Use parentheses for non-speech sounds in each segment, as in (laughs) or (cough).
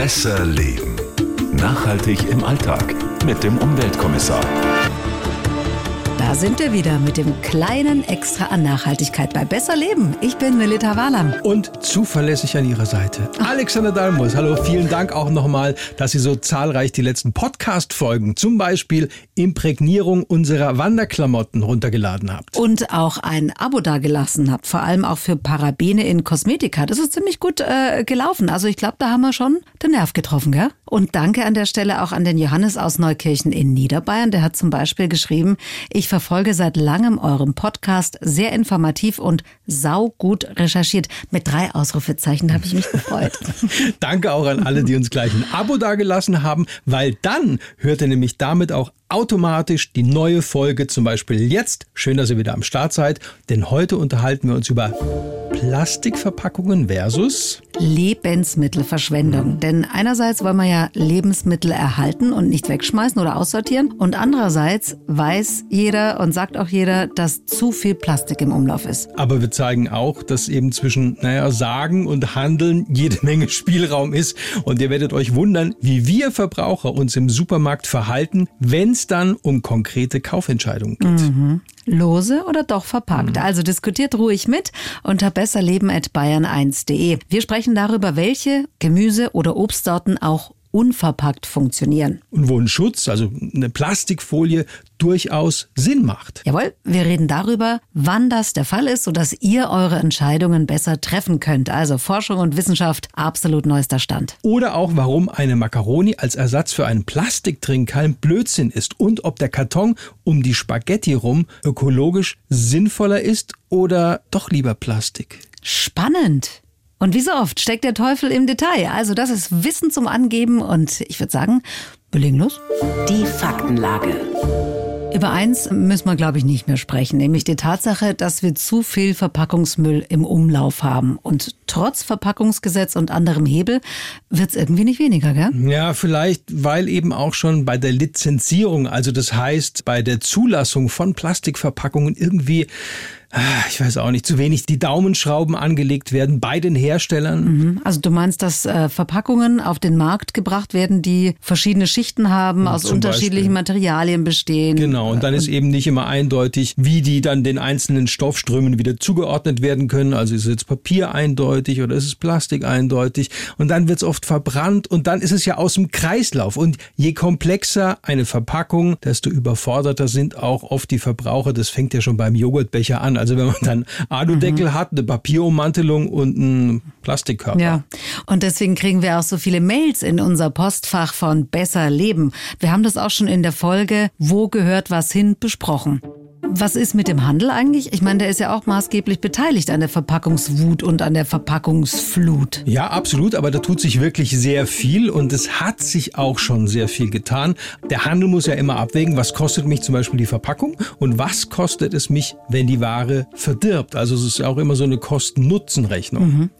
Besser Leben. Nachhaltig im Alltag mit dem Umweltkommissar. Da sind wir wieder mit dem kleinen Extra an Nachhaltigkeit bei Besser Leben. Ich bin Melita Wahlam. Und zuverlässig an Ihrer Seite. Alexander Dalmus, hallo, vielen Dank auch nochmal, dass Sie so zahlreich die letzten Podcast-Folgen, zum Beispiel Imprägnierung unserer Wanderklamotten runtergeladen habt. Und auch ein Abo dagelassen habt, vor allem auch für Parabene in Kosmetika. Das ist ziemlich gut äh, gelaufen. Also ich glaube, da haben wir schon den Nerv getroffen, gell? Und danke an der Stelle auch an den Johannes aus Neukirchen in Niederbayern. Der hat zum Beispiel geschrieben, ich verfolge seit langem euren Podcast, sehr informativ und saugut recherchiert. Mit drei Ausrufezeichen habe ich mich gefreut. (laughs) Danke auch an alle, die uns gleich ein Abo dagelassen haben, weil dann hört ihr nämlich damit auch automatisch die neue Folge, zum Beispiel jetzt. Schön, dass ihr wieder am Start seid, denn heute unterhalten wir uns über Plastikverpackungen versus Lebensmittelverschwendung. Denn einerseits wollen wir ja Lebensmittel erhalten und nicht wegschmeißen oder aussortieren. Und andererseits weiß jeder und sagt auch jeder, dass zu viel Plastik im Umlauf ist. Aber wir zeigen auch, dass eben zwischen, naja, Sagen und Handeln jede Menge Spielraum ist. Und ihr werdet euch wundern, wie wir Verbraucher uns im Supermarkt verhalten, wenn es dann um konkrete Kaufentscheidungen geht. Mhm. Lose oder doch verpackt? Mhm. Also diskutiert ruhig mit unter besserleben.bayern1.de. Wir sprechen darüber, welche Gemüse- oder Obstsorten auch unverpackt funktionieren. Und wo ein Schutz, also eine Plastikfolie, durchaus Sinn macht. Jawohl, wir reden darüber, wann das der Fall ist, sodass ihr eure Entscheidungen besser treffen könnt. Also Forschung und Wissenschaft, absolut neuester Stand. Oder auch, warum eine Macaroni als Ersatz für einen Plastiktrinkhalm Blödsinn ist und ob der Karton um die Spaghetti rum ökologisch sinnvoller ist oder doch lieber Plastik. Spannend. Und wie so oft steckt der Teufel im Detail. Also das ist Wissen zum Angeben und ich würde sagen, wir legen los. Die Faktenlage. Über eins müssen wir, glaube ich, nicht mehr sprechen, nämlich die Tatsache, dass wir zu viel Verpackungsmüll im Umlauf haben. Und trotz Verpackungsgesetz und anderem Hebel wird es irgendwie nicht weniger, gell? Ja, vielleicht, weil eben auch schon bei der Lizenzierung, also das heißt bei der Zulassung von Plastikverpackungen irgendwie ich weiß auch nicht, zu wenig die Daumenschrauben angelegt werden bei den Herstellern. Mhm. Also du meinst, dass äh, Verpackungen auf den Markt gebracht werden, die verschiedene Schichten haben, aus Zum unterschiedlichen Beispiel. Materialien bestehen. Genau, und dann ist eben nicht immer eindeutig, wie die dann den einzelnen Stoffströmen wieder zugeordnet werden können. Also ist es jetzt Papier eindeutig oder ist es Plastik eindeutig? Und dann wird es oft verbrannt und dann ist es ja aus dem Kreislauf. Und je komplexer eine Verpackung, desto überforderter sind auch oft die Verbraucher. Das fängt ja schon beim Joghurtbecher an. Also wenn man dann Aludeckel mhm. hat, eine Papierummantelung und einen Plastikkörper. Ja, und deswegen kriegen wir auch so viele Mails in unser Postfach von Besser Leben. Wir haben das auch schon in der Folge Wo gehört was hin besprochen. Was ist mit dem Handel eigentlich? Ich meine, der ist ja auch maßgeblich beteiligt an der Verpackungswut und an der Verpackungsflut. Ja, absolut, aber da tut sich wirklich sehr viel und es hat sich auch schon sehr viel getan. Der Handel muss ja immer abwägen, was kostet mich zum Beispiel die Verpackung und was kostet es mich, wenn die Ware verdirbt. Also es ist ja auch immer so eine Kosten-Nutzen-Rechnung. Mhm.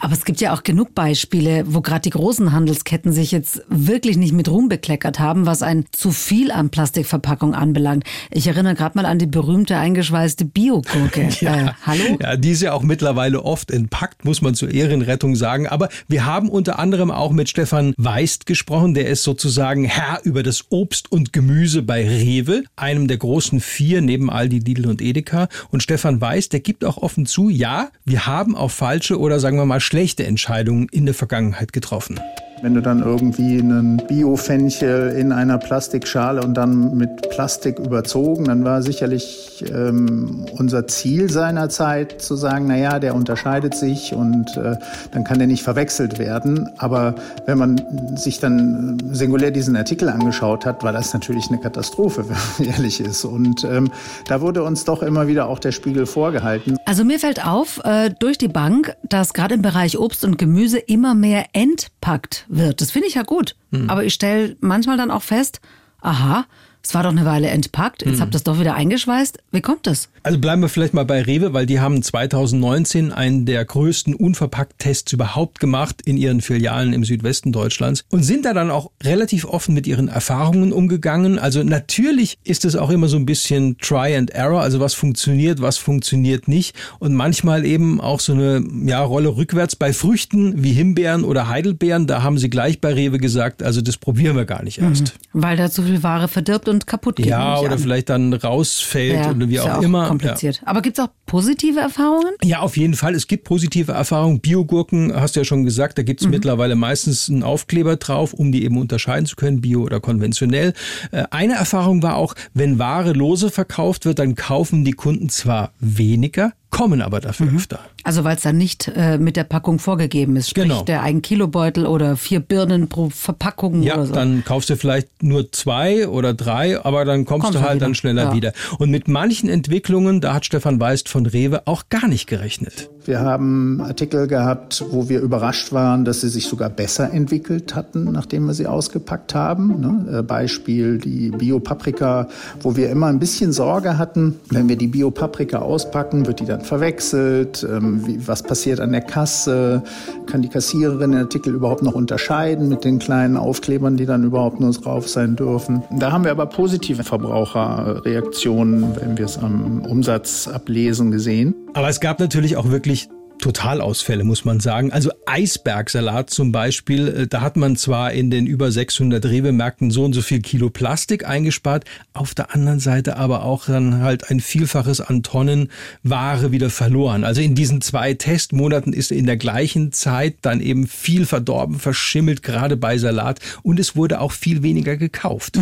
Aber es gibt ja auch genug Beispiele, wo gerade die großen Handelsketten sich jetzt wirklich nicht mit Ruhm bekleckert haben, was ein zu viel an Plastikverpackung anbelangt. Ich erinnere gerade mal an die berühmte eingeschweißte Biogurke. (laughs) ja, äh, hallo? Ja, die ist ja auch mittlerweile oft entpackt, muss man zur Ehrenrettung sagen. Aber wir haben unter anderem auch mit Stefan Weist gesprochen. Der ist sozusagen Herr über das Obst und Gemüse bei Rewe, einem der großen vier neben Aldi, Lidl und Edeka. Und Stefan Weist, der gibt auch offen zu, ja, wir haben auch falsche oder sagen wir mal schlechte Entscheidungen in der Vergangenheit getroffen. Wenn du dann irgendwie einen Bio-Fenchel in einer Plastikschale und dann mit Plastik überzogen, dann war sicherlich ähm, unser Ziel seinerzeit zu sagen, na ja, der unterscheidet sich und äh, dann kann der nicht verwechselt werden. Aber wenn man sich dann singulär diesen Artikel angeschaut hat, war das natürlich eine Katastrophe, (laughs) wenn man ehrlich ist. Und ähm, da wurde uns doch immer wieder auch der Spiegel vorgehalten. Also mir fällt auf, äh, durch die Bank, dass gerade im Bereich Obst und Gemüse immer mehr entpackt wird. Das finde ich ja gut. Mhm. Aber ich stelle manchmal dann auch fest, aha, Es war doch eine Weile entpackt, jetzt habt ihr es doch wieder eingeschweißt. Wie kommt das? Also bleiben wir vielleicht mal bei Rewe, weil die haben 2019 einen der größten Unverpackt-Tests überhaupt gemacht in ihren Filialen im Südwesten Deutschlands und sind da dann auch relativ offen mit ihren Erfahrungen umgegangen. Also natürlich ist es auch immer so ein bisschen Try and Error, also was funktioniert, was funktioniert nicht und manchmal eben auch so eine ja, Rolle rückwärts bei Früchten wie Himbeeren oder Heidelbeeren. Da haben sie gleich bei Rewe gesagt, also das probieren wir gar nicht erst. Weil da zu viel Ware verdirbt und kaputt geht. Ja, oder an. vielleicht dann rausfällt ja, oder wie auch, ja auch immer. kompliziert. Aber gibt es auch positive Erfahrungen? Ja, auf jeden Fall. Es gibt positive Erfahrungen. Biogurken, hast du ja schon gesagt, da gibt's Mhm. mittlerweile meistens einen Aufkleber drauf, um die eben unterscheiden zu können, bio oder konventionell. Äh, Eine Erfahrung war auch, wenn Ware lose verkauft wird, dann kaufen die Kunden zwar weniger, kommen aber dafür Mhm. öfter. Also weil es dann nicht äh, mit der Packung vorgegeben ist. Sprich, Genau. der ein Kilobeutel oder vier Birnen pro Verpackung Ja, oder so. dann kaufst du vielleicht nur zwei oder drei, aber dann kommst Kommst du du halt wieder. dann schneller Ja. wieder. Und mit manchen Entwicklungen, da hat Stefan Weist von Rewe auch gar nicht gerechnet. Wir haben Artikel gehabt, wo wir überrascht waren, dass sie sich sogar besser entwickelt hatten, nachdem wir sie ausgepackt haben. Ne? Äh, Beispiel die Bio-Paprika, wo wir immer ein bisschen Sorge hatten, wenn wir die Bio-Paprika auspacken, wird die dann verwechselt? Ähm, was passiert an der Kasse? Kann die Kassiererin den Artikel überhaupt noch unterscheiden mit den kleinen Aufklebern, die dann überhaupt nur drauf sein dürfen? Da haben wir aber positive Verbraucherreaktionen, wenn wir es am Umsatz ablesen, gesehen. Aber es gab natürlich auch wirklich Totalausfälle, muss man sagen. Also Eisbergsalat zum Beispiel, äh, da hat man zwar in den über 600 Rewe-Märkten so und so viel Kilo Plastik eingespart, auf der anderen Seite aber auch dann halt ein Vielfaches an Tonnen Ware wieder verloren. Also in diesen zwei Testmonaten ist in der gleichen Zeit dann eben viel verdorben, verschimmelt, gerade bei Salat und es wurde auch viel weniger gekauft.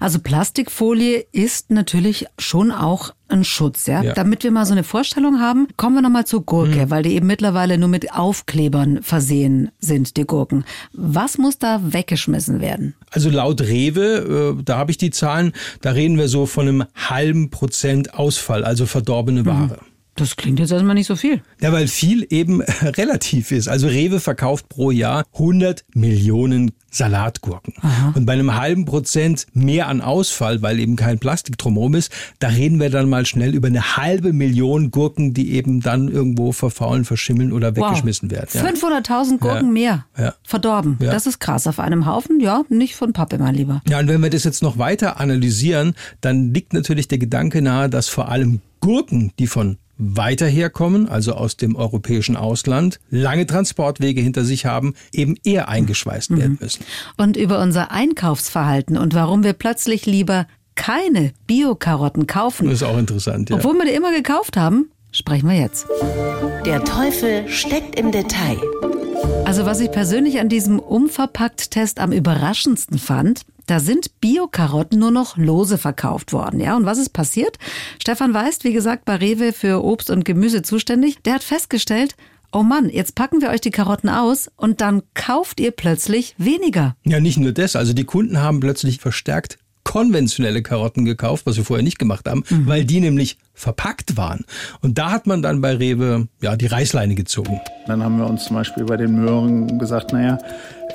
Also Plastikfolie ist natürlich schon auch ein Schutz, ja? Ja. Damit wir mal so eine Vorstellung haben, kommen wir nochmal zur Gurke, weil die eben mittlerweile nur mit Aufklebern versehen sind, die Gurken. Was muss da weggeschmissen werden? Also laut Rewe, äh, da habe ich die Zahlen, da reden wir so von einem halben Prozent Ausfall, also verdorbene Ware. Das klingt jetzt erstmal nicht so viel. Ja, weil viel eben (laughs) relativ ist. Also Rewe verkauft pro Jahr 100 Millionen Salatgurken. Und bei einem halben Prozent mehr an Ausfall, weil eben kein Plastik drumherum ist, da reden wir dann mal schnell über eine halbe Million Gurken, die eben dann irgendwo verfaulen, verschimmeln oder weggeschmissen werden. Ja. 500.000 Gurken Ja. mehr Ja. verdorben. Das ist krass. Auf einem Haufen, ja, nicht von Pappe, mein Lieber. Ja, und wenn wir das jetzt noch weiter analysieren, dann liegt natürlich der Gedanke nahe, dass vor allem Gurken, die von weiter herkommen, also aus dem europäischen Ausland, lange Transportwege hinter sich haben, eben eher eingeschweißt werden müssen. Und über unser Einkaufsverhalten und warum wir plötzlich lieber keine Bio-Karotten kaufen, Das ist auch interessant, ja. obwohl wir die immer gekauft haben, sprechen wir jetzt. Der Teufel steckt im Detail. Also was ich persönlich an diesem Umverpackt-Test am überraschendsten fand, da sind Bio-Karotten nur noch lose verkauft worden. Ja, und was ist passiert? Stefan Weist, wie gesagt, bei Rewe für Obst und Gemüse zuständig, der hat festgestellt, oh Mann, jetzt packen wir euch die Karotten aus und dann kauft ihr plötzlich weniger. Ja, nicht nur das. Also die Kunden haben plötzlich verstärkt konventionelle Karotten gekauft, was wir vorher nicht gemacht haben, weil die nämlich verpackt waren. Und da hat man dann bei Rewe ja die Reißleine gezogen. Dann haben wir uns zum Beispiel bei den Möhren gesagt, naja,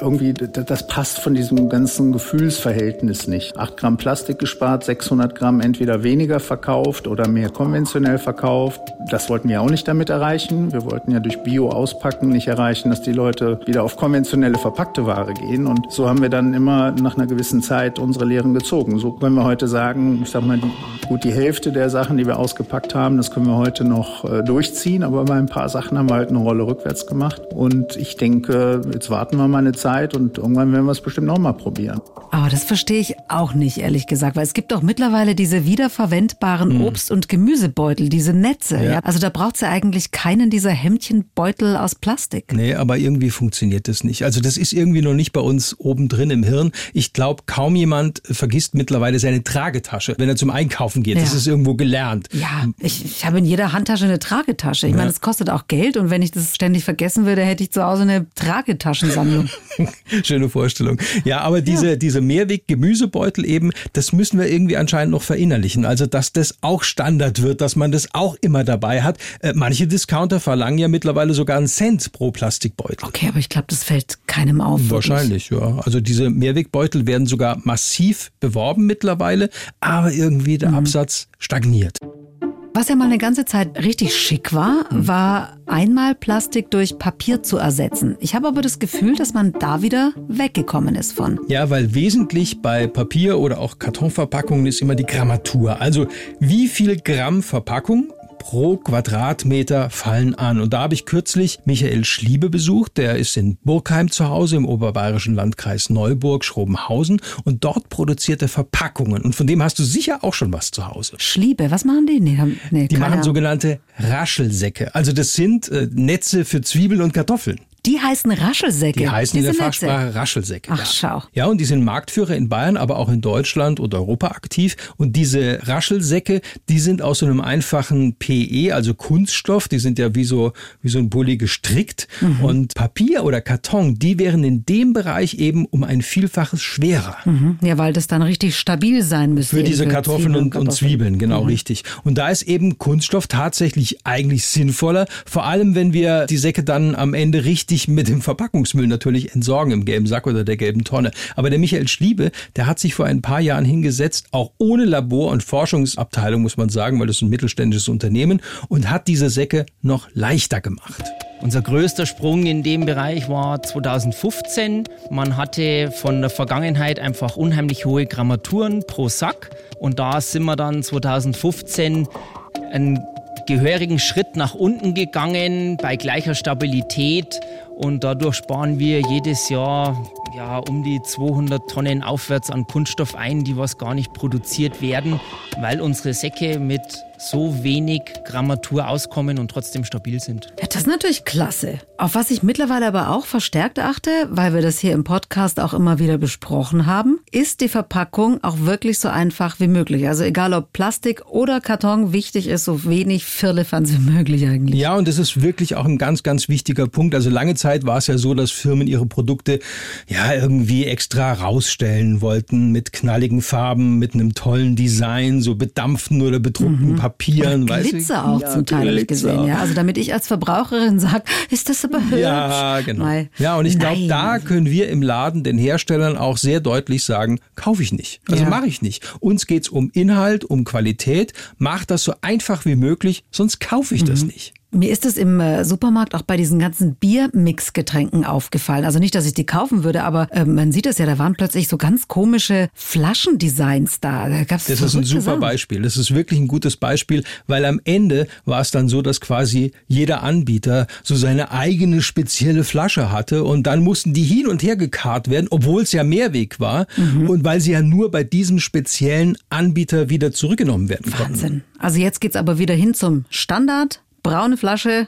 irgendwie, das passt von diesem ganzen Gefühlsverhältnis nicht. 8 Gramm Plastik gespart, 600 Gramm entweder weniger verkauft oder mehr konventionell verkauft. Das wollten wir auch nicht damit erreichen. Wir wollten ja durch Bio auspacken nicht erreichen, dass die Leute wieder auf konventionelle verpackte Ware gehen. Und so haben wir dann immer nach einer gewissen Zeit unsere Lehren gezogen. So können wir heute sagen, ich sag mal, gut die Hälfte der Sachen, die wir ausgepackt haben, das können wir heute noch äh, durchziehen. Aber bei ein paar Sachen haben wir halt eine Rolle rückwärts gemacht. Und ich denke, jetzt warten wir mal eine Zeit und irgendwann werden wir es bestimmt noch mal probieren. Aber das verstehe ich auch nicht, ehrlich gesagt, weil es gibt doch mittlerweile diese wiederverwendbaren Obst- und Gemüsebeutel, diese Netze. Ja. Also da braucht es ja eigentlich keinen dieser Hemdchenbeutel aus Plastik. Nee, aber irgendwie funktioniert das nicht. Also das ist irgendwie noch nicht bei uns oben drin im Hirn. Ich glaube, kaum jemand vergisst mittlerweile seine Tragetasche, wenn er zum Einkaufen geht. Das Ja. ist irgendwo gelernt. Ja, ich, ich habe in jeder Handtasche eine Tragetasche. Ich meine, es kostet auch Geld und wenn ich das ständig vergessen würde, hätte ich zu Hause eine Tragetaschensammlung. (laughs) Schöne Vorstellung. Ja, aber diese, ja. diese Mehrweg-Gemüsebeutel eben, das müssen wir irgendwie anscheinend noch verinnerlichen. Also, dass das auch Standard wird, dass man das auch immer dabei hat. Äh, manche Discounter verlangen ja mittlerweile sogar einen Cent pro Plastikbeutel. Okay, aber ich glaube, das fällt keinem auf. Wahrscheinlich, wirklich. ja. Also diese Mehrwegbeutel werden sogar massiv beworben mittlerweile, aber irgendwie der mhm. Absatz stagniert. Was ja mal eine ganze Zeit richtig schick war, war einmal Plastik durch Papier zu ersetzen. Ich habe aber das Gefühl, dass man da wieder weggekommen ist von. Ja, weil wesentlich bei Papier oder auch Kartonverpackungen ist immer die Grammatur. Also wie viel Gramm Verpackung pro Quadratmeter fallen an. Und da habe ich kürzlich Michael Schliebe besucht. Der ist in Burgheim zu Hause im oberbayerischen Landkreis Neuburg, Schrobenhausen. Und dort produziert er Verpackungen. Und von dem hast du sicher auch schon was zu Hause. Schliebe, was machen die? Nee, nee, die machen sogenannte Raschelsäcke. Also das sind äh, Netze für Zwiebeln und Kartoffeln. Die heißen Raschelsäcke. Die heißen Diese in der Fachsprache Netze. Raschelsäcke. Ach, ja. schau. Ja, und die sind Marktführer in Bayern, aber auch in Deutschland und Europa aktiv. Und diese Raschelsäcke, die sind aus so einem einfachen PE, also Kunststoff. Die sind ja wie so, wie so ein Bulli gestrickt. Mhm. Und Papier oder Karton, die wären in dem Bereich eben um ein Vielfaches schwerer. Mhm. Ja, weil das dann richtig stabil sein müsste. Für diese Kartoffeln und, und, Zwiebeln, genau mhm. richtig. Und da ist eben Kunststoff tatsächlich eigentlich sinnvoller. Vor allem, wenn wir die Säcke dann am Ende richtig richtig mit dem Verpackungsmüll natürlich entsorgen im gelben Sack oder der gelben Tonne. Aber der Michael Schliebe, der hat sich vor ein paar Jahren hingesetzt, auch ohne Labor- und Forschungsabteilung, muss man sagen, weil das ist ein mittelständisches Unternehmen, und hat diese Säcke noch leichter gemacht. Unser größter Sprung in dem Bereich war 2015. Man hatte von der Vergangenheit einfach unheimlich hohe Grammaturen pro Sack. Und da sind wir dann 2015 einen gehörigen Schritt nach unten gegangen bei gleicher Stabilität und dadurch sparen wir jedes Jahr ja, um die 200 Tonnen aufwärts an Kunststoff ein, die was gar nicht produziert werden, weil unsere Säcke mit so wenig Grammatur auskommen und trotzdem stabil sind. Ja, das ist natürlich klasse. Auf was ich mittlerweile aber auch verstärkt achte, weil wir das hier im Podcast auch immer wieder besprochen haben, ist die Verpackung auch wirklich so einfach wie möglich. Also egal ob Plastik oder Karton, wichtig ist so wenig Firlefanz wie möglich eigentlich. Ja, und das ist wirklich auch ein ganz, ganz wichtiger Punkt. Also lange Zeit war es ja so, dass Firmen ihre Produkte ja irgendwie extra rausstellen wollten mit knalligen Farben, mit einem tollen Design, so bedampften oder bedruckten mhm. Papieren, du? Glitzer auch ja, zum Teil habe ich gesehen, ja. Also damit ich als Verbraucherin sage, ist das aber hübsch. Ja, genau. Nein. Ja, und ich glaube, da können wir im Laden den Herstellern auch sehr deutlich sagen, kaufe ich nicht. Also ja. mache ich nicht. Uns geht's um Inhalt, um Qualität. Mach das so einfach wie möglich, sonst kaufe ich mhm. das nicht. Mir ist es im äh, Supermarkt auch bei diesen ganzen Biermix-Getränken aufgefallen. Also nicht, dass ich die kaufen würde, aber äh, man sieht es ja, da waren plötzlich so ganz komische Flaschendesigns da. da das ist ein super Sachen. Beispiel. Das ist wirklich ein gutes Beispiel, weil am Ende war es dann so, dass quasi jeder Anbieter so seine eigene spezielle Flasche hatte und dann mussten die hin und her gekarrt werden, obwohl es ja Mehrweg war mhm. und weil sie ja nur bei diesem speziellen Anbieter wieder zurückgenommen werden konnten. Wahnsinn. Also jetzt geht's aber wieder hin zum Standard braune Flasche,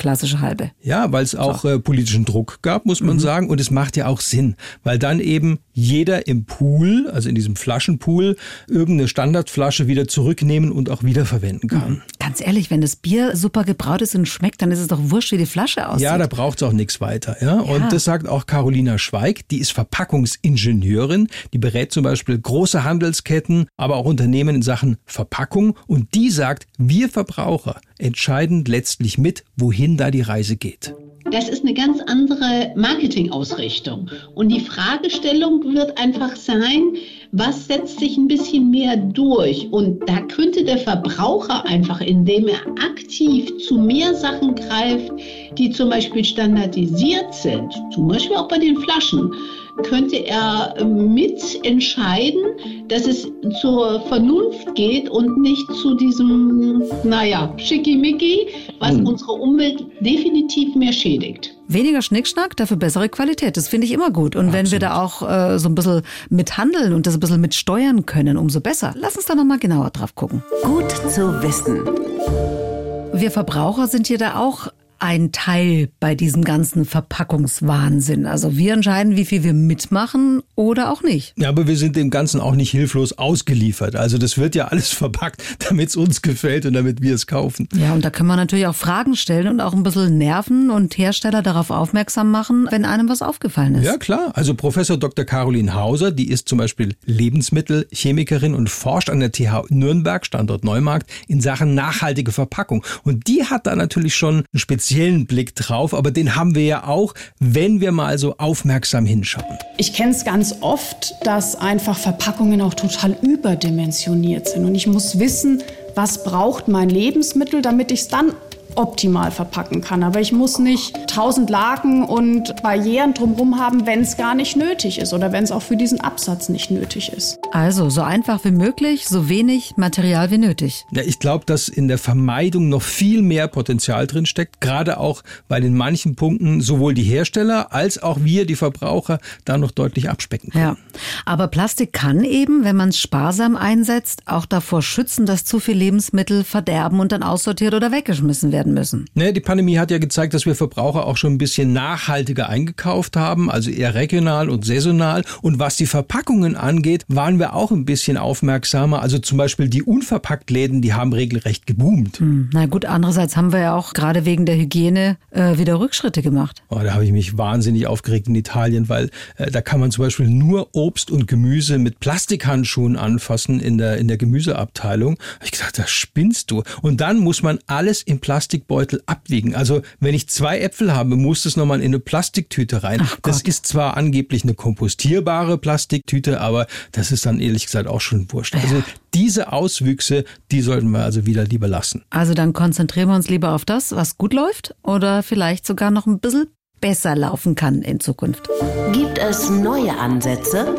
klassische halbe. Ja, weil es auch so. äh, politischen Druck gab, muss man mhm. sagen. Und es macht ja auch Sinn, weil dann eben jeder im Pool, also in diesem Flaschenpool, irgendeine Standardflasche wieder zurücknehmen und auch wiederverwenden kann. Mhm. Ganz ehrlich, wenn das Bier super gebraut ist und schmeckt, dann ist es doch wurscht, wie die Flasche aussieht. Ja, da braucht es auch nichts weiter. Ja? ja? Und das sagt auch Carolina Schweig, die ist Verpackungsingenieurin. Die berät zum Beispiel große Handelsketten, aber auch Unternehmen in Sachen Verpackung. Und die sagt, wir Verbraucher entscheiden letztlich mit, wohin da die Reise geht. Das ist eine ganz andere Marketingausrichtung. Und die Fragestellung wird einfach sein, was setzt sich ein bisschen mehr durch? Und da könnte der Verbraucher einfach, indem er aktiv zu mehr Sachen greift, die zum Beispiel standardisiert sind, zum Beispiel auch bei den Flaschen, könnte er mitentscheiden, dass es zur Vernunft geht und nicht zu diesem, naja, Schickimicki, was hm. unsere Umwelt definitiv mehr schädigt. Weniger Schnickschnack, dafür bessere Qualität. Das finde ich immer gut. Und Absolut. wenn wir da auch äh, so ein bisschen mit handeln und das ein bisschen mit steuern können, umso besser. Lass uns da nochmal genauer drauf gucken. Gut zu wissen. Wir Verbraucher sind hier da auch ein Teil bei diesem ganzen Verpackungswahnsinn. Also wir entscheiden, wie viel wir mitmachen oder auch nicht. Ja, aber wir sind dem Ganzen auch nicht hilflos ausgeliefert. Also das wird ja alles (laughs) verpackt, damit es uns gefällt und damit wir es kaufen. Ja, und da können wir natürlich auch Fragen stellen und auch ein bisschen nerven und Hersteller darauf aufmerksam machen, wenn einem was aufgefallen ist. Ja, klar. Also Professor Dr. Caroline Hauser, die ist zum Beispiel Lebensmittelchemikerin und forscht an der TH Nürnberg, Standort Neumarkt, in Sachen nachhaltige Verpackung. Und die hat da natürlich schon einen speziellen Blick drauf, aber den haben wir ja auch, wenn wir mal so aufmerksam hinschauen. Ich kenne es ganz oft, dass einfach Verpackungen auch total überdimensioniert sind. Und ich muss wissen, was braucht mein Lebensmittel, damit ich es dann optimal verpacken kann. Aber ich muss nicht tausend Lagen und Barrieren drumherum haben, wenn es gar nicht nötig ist oder wenn es auch für diesen Absatz nicht nötig ist. Also so einfach wie möglich, so wenig Material wie nötig. Ja, ich glaube, dass in der Vermeidung noch viel mehr Potenzial drin steckt, gerade auch bei den manchen Punkten sowohl die Hersteller als auch wir, die Verbraucher, da noch deutlich abspecken können. Ja, aber Plastik kann eben, wenn man es sparsam einsetzt, auch davor schützen, dass zu viel Lebensmittel verderben und dann aussortiert oder weggeschmissen werden müssen. Ne, die Pandemie hat ja gezeigt, dass wir Verbraucher auch schon ein bisschen nachhaltiger eingekauft haben, also eher regional und saisonal. Und was die Verpackungen angeht, waren wir auch ein bisschen aufmerksamer. Also zum Beispiel die Unverpacktläden, die haben regelrecht geboomt. Hm, na gut, andererseits haben wir ja auch gerade wegen der Hygiene äh, wieder Rückschritte gemacht. Oh, da habe ich mich wahnsinnig aufgeregt in Italien, weil äh, da kann man zum Beispiel nur Obst und Gemüse mit Plastikhandschuhen anfassen in der, in der Gemüseabteilung. Hab ich gesagt, da spinnst du. Und dann muss man alles in Plastikbeutel abwiegen. Also wenn ich zwei Äpfel habe, muss es nochmal in eine Plastiktüte rein. Ach das Gott. ist zwar angeblich eine kompostierbare Plastiktüte, aber das ist dann ehrlich gesagt auch schon wurscht. Also diese Auswüchse, die sollten wir also wieder lieber lassen. Also dann konzentrieren wir uns lieber auf das, was gut läuft oder vielleicht sogar noch ein bisschen besser laufen kann in Zukunft. Gibt es neue Ansätze?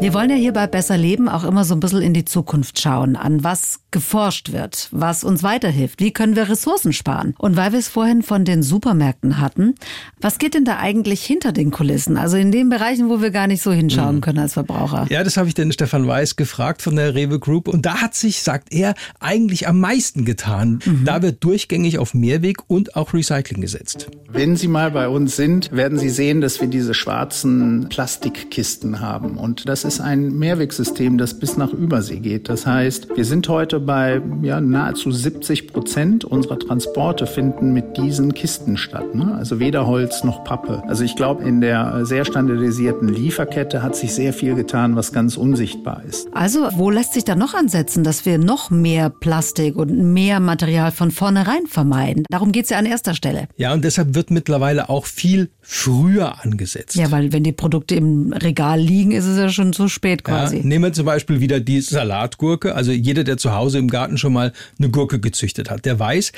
Wir wollen ja hier bei Besser Leben auch immer so ein bisschen in die Zukunft schauen, an was geforscht wird, was uns weiterhilft, wie können wir Ressourcen sparen. Und weil wir es vorhin von den Supermärkten hatten, was geht denn da eigentlich hinter den Kulissen? Also in den Bereichen, wo wir gar nicht so hinschauen können als Verbraucher. Ja, das habe ich den Stefan Weiß gefragt von der Rewe Group und da hat sich, sagt er, eigentlich am meisten getan. Da wird durchgängig auf Mehrweg und auch Recycling gesetzt. Wenn Sie mal bei uns sind, werden Sie sehen, dass wir diese schwarzen Plastikkisten haben. Und das ist ein Mehrwegsystem, das bis nach Übersee geht. Das heißt, wir sind heute bei ja, nahezu 70 Prozent unserer Transporte finden mit diesen Kisten statt. Ne? Also weder Holz noch Pappe. Also ich glaube, in der sehr standardisierten Lieferkette hat sich sehr viel getan, was ganz unsichtbar ist. Also wo lässt sich da noch ansetzen, dass wir noch mehr Plastik und mehr Material von vornherein vermeiden? Darum geht's ja an erster Stelle. Ja, und deshalb wird mittlerweile auch viel früher angesetzt. Ja, weil wenn die Produkte im Regal liegen, ist es ja schon zu spät Ja, quasi. nehmen wir zum Beispiel wieder die Salatgurke. Also jeder, der zu Hause im Garten schon mal eine Gurke gezüchtet hat, der weiß,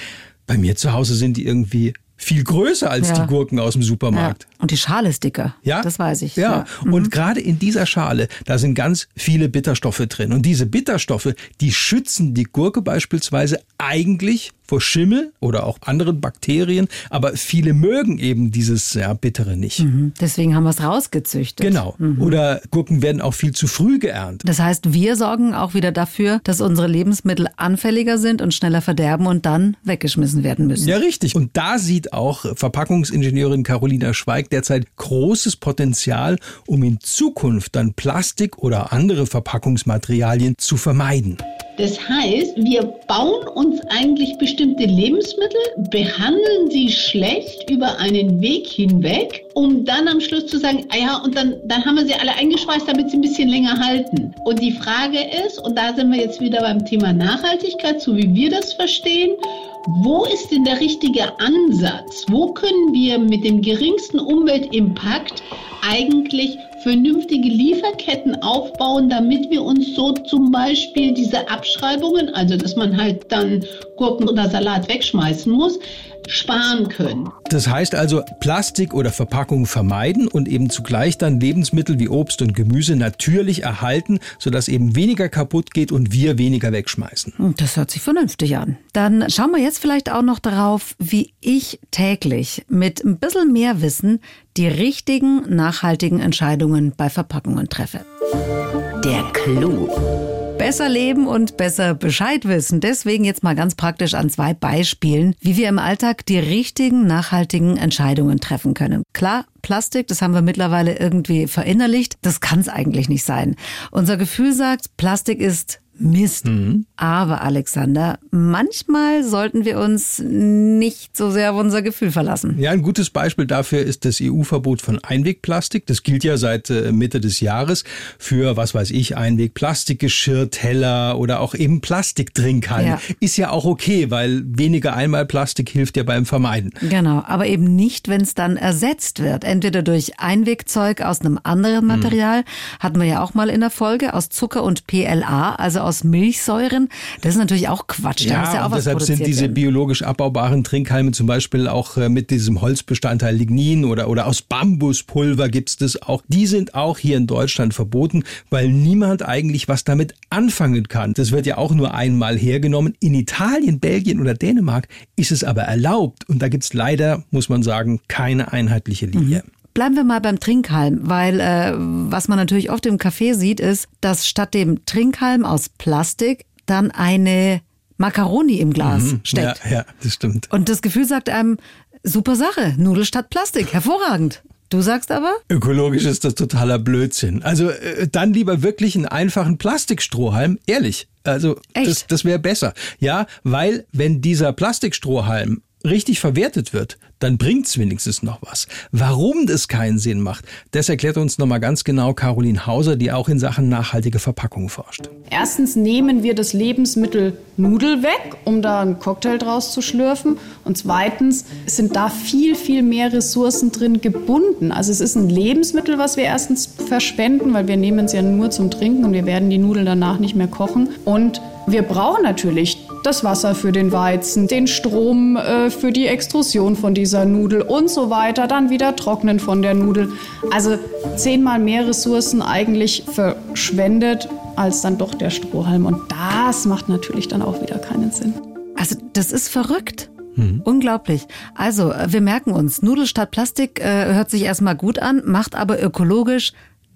bei mir zu Hause sind die irgendwie viel größer als Ja. die Gurken aus dem Ja. Supermarkt. Und die Schale ist dicker. Ja, Das weiß ich. Ja, und gerade in dieser Schale, da sind ganz viele Bitterstoffe drin. Und diese Bitterstoffe, die schützen die Gurke beispielsweise eigentlich vor Schimmel oder auch anderen Bakterien. Aber viele mögen eben dieses ja, Bittere nicht. Mhm. Deswegen haben wir es rausgezüchtet. Genau. Oder Gurken werden auch viel zu früh geerntet. Das heißt, wir sorgen auch wieder dafür, dass unsere Lebensmittel anfälliger sind und schneller verderben und dann weggeschmissen werden müssen. Ja, richtig. Und da sieht auch Verpackungsingenieurin Carolina Schweig derzeit großes Potenzial, um in Zukunft dann Plastik oder andere Verpackungsmaterialien zu vermeiden. Das heißt, wir bauen uns eigentlich bestimmte Lebensmittel, behandeln sie schlecht über einen Weg hinweg, um dann am Schluss zu sagen, ah ja, und dann, dann haben wir sie alle eingeschweißt, damit sie ein bisschen länger halten. Und die Frage ist, und da sind wir jetzt wieder beim Thema Nachhaltigkeit, so wie wir das verstehen, wo ist denn der richtige Ansatz? Wo können wir mit dem geringsten Umweltimpact eigentlich vernünftige Lieferketten aufbauen, damit wir uns so zum Beispiel diese Abschreibungen, also dass man halt dann Gurken oder Salat wegschmeißen muss, sparen können. Das heißt also Plastik oder Verpackung vermeiden und eben zugleich dann Lebensmittel wie Obst und Gemüse natürlich erhalten, sodass eben weniger kaputt geht und wir weniger wegschmeißen. Hm, Das hört sich vernünftig an. Dann schauen wir jetzt vielleicht auch noch darauf, wie ich täglich mit ein bisschen mehr Wissen die richtigen, nachhaltigen Entscheidungen bei Verpackungen treffe. Der Clou. Besser leben und besser Bescheid wissen. Deswegen jetzt mal ganz praktisch an zwei Beispielen, wie wir im Alltag die richtigen, nachhaltigen Entscheidungen treffen können. Klar, Plastik, das haben wir mittlerweile irgendwie verinnerlicht. Das kann es eigentlich nicht sein. Unser Gefühl sagt, Plastik ist Mist. Mhm. Aber Alexander, manchmal sollten wir uns nicht so sehr auf unser Gefühl verlassen. Ja, ein gutes Beispiel dafür ist das EU-Verbot von Einwegplastik. Das gilt ja seit äh, Mitte des Jahres für, was weiß ich, Einwegplastikgeschirr, Teller oder auch eben Plastiktrinkhalme. Ja. Ist ja auch okay, weil weniger Einmalplastik hilft ja beim Vermeiden. Genau, aber eben nicht, wenn es dann ersetzt wird. Entweder durch Einwegzeug aus einem anderen Material, mhm. hatten wir ja auch mal in der Folge, aus Zucker und PLA, also aus aus Milchsäuren. Das ist natürlich auch Quatsch. Da ja, ja auch deshalb sind diese werden. biologisch abbaubaren Trinkhalme zum Beispiel auch äh, mit diesem Holzbestandteil Lignin oder, oder aus Bambuspulver gibt es das auch. Die sind auch hier in Deutschland verboten, weil niemand eigentlich was damit anfangen kann. Das wird ja auch nur einmal hergenommen. In Italien, Belgien oder Dänemark ist es aber erlaubt. Und da gibt es leider, muss man sagen, keine einheitliche Linie. Mhm. Bleiben wir mal beim Trinkhalm, weil äh, was man natürlich oft im Café sieht, ist, dass statt dem Trinkhalm aus Plastik dann eine Macaroni im Glas mhm, steckt. Ja, ja, das stimmt. Und das Gefühl sagt einem, super Sache, Nudel statt Plastik, hervorragend. Du sagst aber? Ökologisch ist das totaler Blödsinn. Also äh, dann lieber wirklich einen einfachen Plastikstrohhalm, ehrlich. Also Echt? das, das wäre besser. Ja, weil wenn dieser Plastikstrohhalm richtig verwertet wird, dann bringt's wenigstens noch was. Warum das keinen Sinn macht, das erklärt uns nochmal ganz genau Caroline Hauser, die auch in Sachen nachhaltige Verpackung forscht. Erstens nehmen wir das Lebensmittel Nudel weg, um da einen Cocktail draus zu schlürfen. Und zweitens sind da viel, viel mehr Ressourcen drin gebunden. Also es ist ein Lebensmittel, was wir erstens verschwenden, weil wir nehmen es ja nur zum Trinken und wir werden die Nudeln danach nicht mehr kochen. Und wir brauchen natürlich das Wasser für den Weizen, den Strom äh, für die Extrusion von dieser Nudel und so weiter, dann wieder trocknen von der Nudel. Also zehnmal mehr Ressourcen eigentlich verschwendet als dann doch der Strohhalm. Und das macht natürlich dann auch wieder keinen Sinn. Also das ist verrückt. Mhm. Unglaublich. Also, äh, wir merken uns, Nudel statt Plastik äh, hört sich erstmal gut an, macht aber ökologisch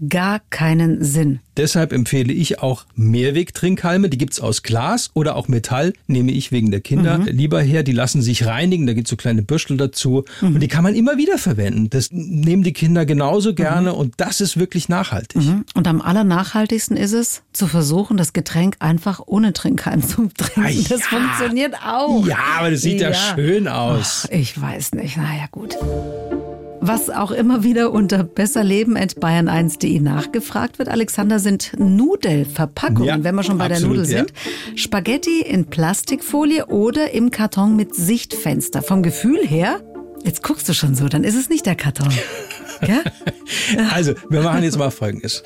gar keinen Sinn. Deshalb empfehle ich auch Mehrwegtrinkhalme. Die gibt's aus Glas oder auch Metall, nehme ich wegen der Kinder mhm. lieber her. Die lassen sich reinigen, da gibt's so kleine Büschel dazu. Mhm. Und die kann man immer wieder verwenden. Das nehmen die Kinder genauso gerne mhm. und das ist wirklich nachhaltig. Mhm. Und am allernachhaltigsten ist es, zu versuchen, das Getränk einfach ohne Trinkhalm zu trinken. Ja. Das funktioniert auch. Ja, aber das sieht ja, ja schön aus. Ach, ich weiß nicht. Naja, gut. Was auch immer wieder unter besserleben.bayern1.de nachgefragt wird, Alexander, sind Nudelverpackungen, ja, wenn wir schon bei absolut, der Nudel sind. Ja. Spaghetti in Plastikfolie oder im Karton mit Sichtfenster. Vom Gefühl her, jetzt guckst du schon so, dann ist es nicht der Karton. (laughs) Ja? Also, wir machen jetzt mal Folgendes.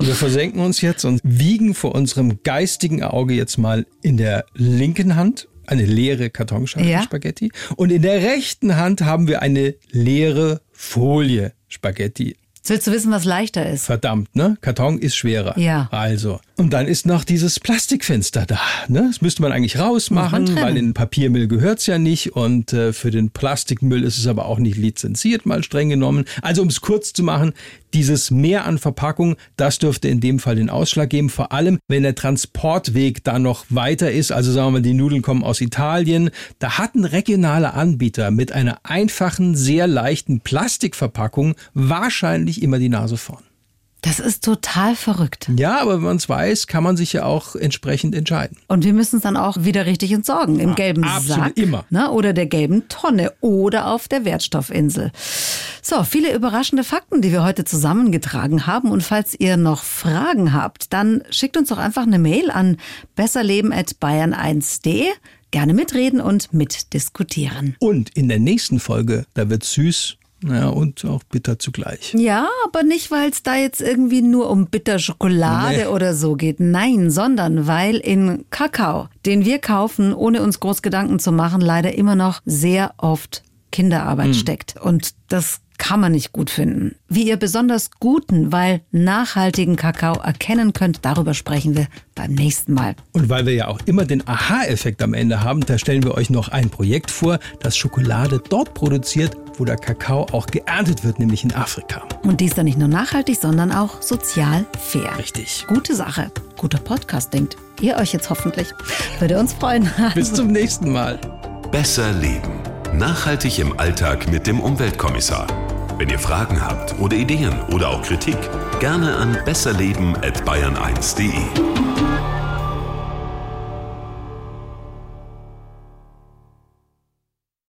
Wir versenken uns jetzt und wiegen vor unserem geistigen Auge jetzt mal in der linken Hand eine leere Kartonschale ja. Spaghetti und in der rechten Hand haben wir eine leere Folie Spaghetti. Willst du wissen, was leichter ist? Verdammt, ne? Karton ist schwerer. Ja. Also. Und dann ist noch dieses Plastikfenster da. Ne? Das müsste man eigentlich rausmachen, man weil in Papiermüll gehört's ja nicht. Und äh, für den Plastikmüll ist es aber auch nicht lizenziert, mal streng genommen. Also um es kurz zu machen, dieses Mehr an Verpackung, das dürfte in dem Fall den Ausschlag geben, vor allem wenn der Transportweg da noch weiter ist. Also sagen wir mal, die Nudeln kommen aus Italien. Da hat ein regionaler Anbieter mit einer einfachen, sehr leichten Plastikverpackung wahrscheinlich immer die Nase vorn. Das ist total verrückt. Ja, aber wenn man es weiß, kann man sich ja auch entsprechend entscheiden. Und wir müssen es dann auch wieder richtig entsorgen. Im ja, gelben Sack immer. Ne, oder der gelben Tonne oder auf der Wertstoffinsel. So, viele überraschende Fakten, die wir heute zusammengetragen haben. Und falls ihr noch Fragen habt, dann schickt uns doch einfach eine Mail an besserleben.bayern1.de gerne mitreden und mitdiskutieren. Und in der nächsten Folge, da wird süß ja, und auch bitter zugleich. Ja, aber nicht, weil es da jetzt irgendwie nur um Bitterschokolade nee. oder so geht. Nein, sondern weil in Kakao, den wir kaufen, ohne uns groß Gedanken zu machen, leider immer noch sehr oft Kinderarbeit Hm. steckt. Und das kann man nicht gut finden. Wie ihr besonders guten, weil nachhaltigen Kakao erkennen könnt, darüber sprechen wir beim nächsten Mal. Und weil wir ja auch immer den Aha-Effekt am Ende haben, da stellen wir euch noch ein Projekt vor, das Schokolade dort produziert, wo der Kakao auch geerntet wird, nämlich in Afrika. Und dies dann nicht nur nachhaltig, sondern auch sozial fair. Richtig. Gute Sache. Guter Podcast, denkt ihr euch jetzt hoffentlich. Würde uns freuen. Bis zum nächsten Mal. Besser leben. Nachhaltig im Alltag mit dem Umweltkommissar. Wenn ihr Fragen habt oder Ideen oder auch Kritik, gerne an besserleben@bayern1.de.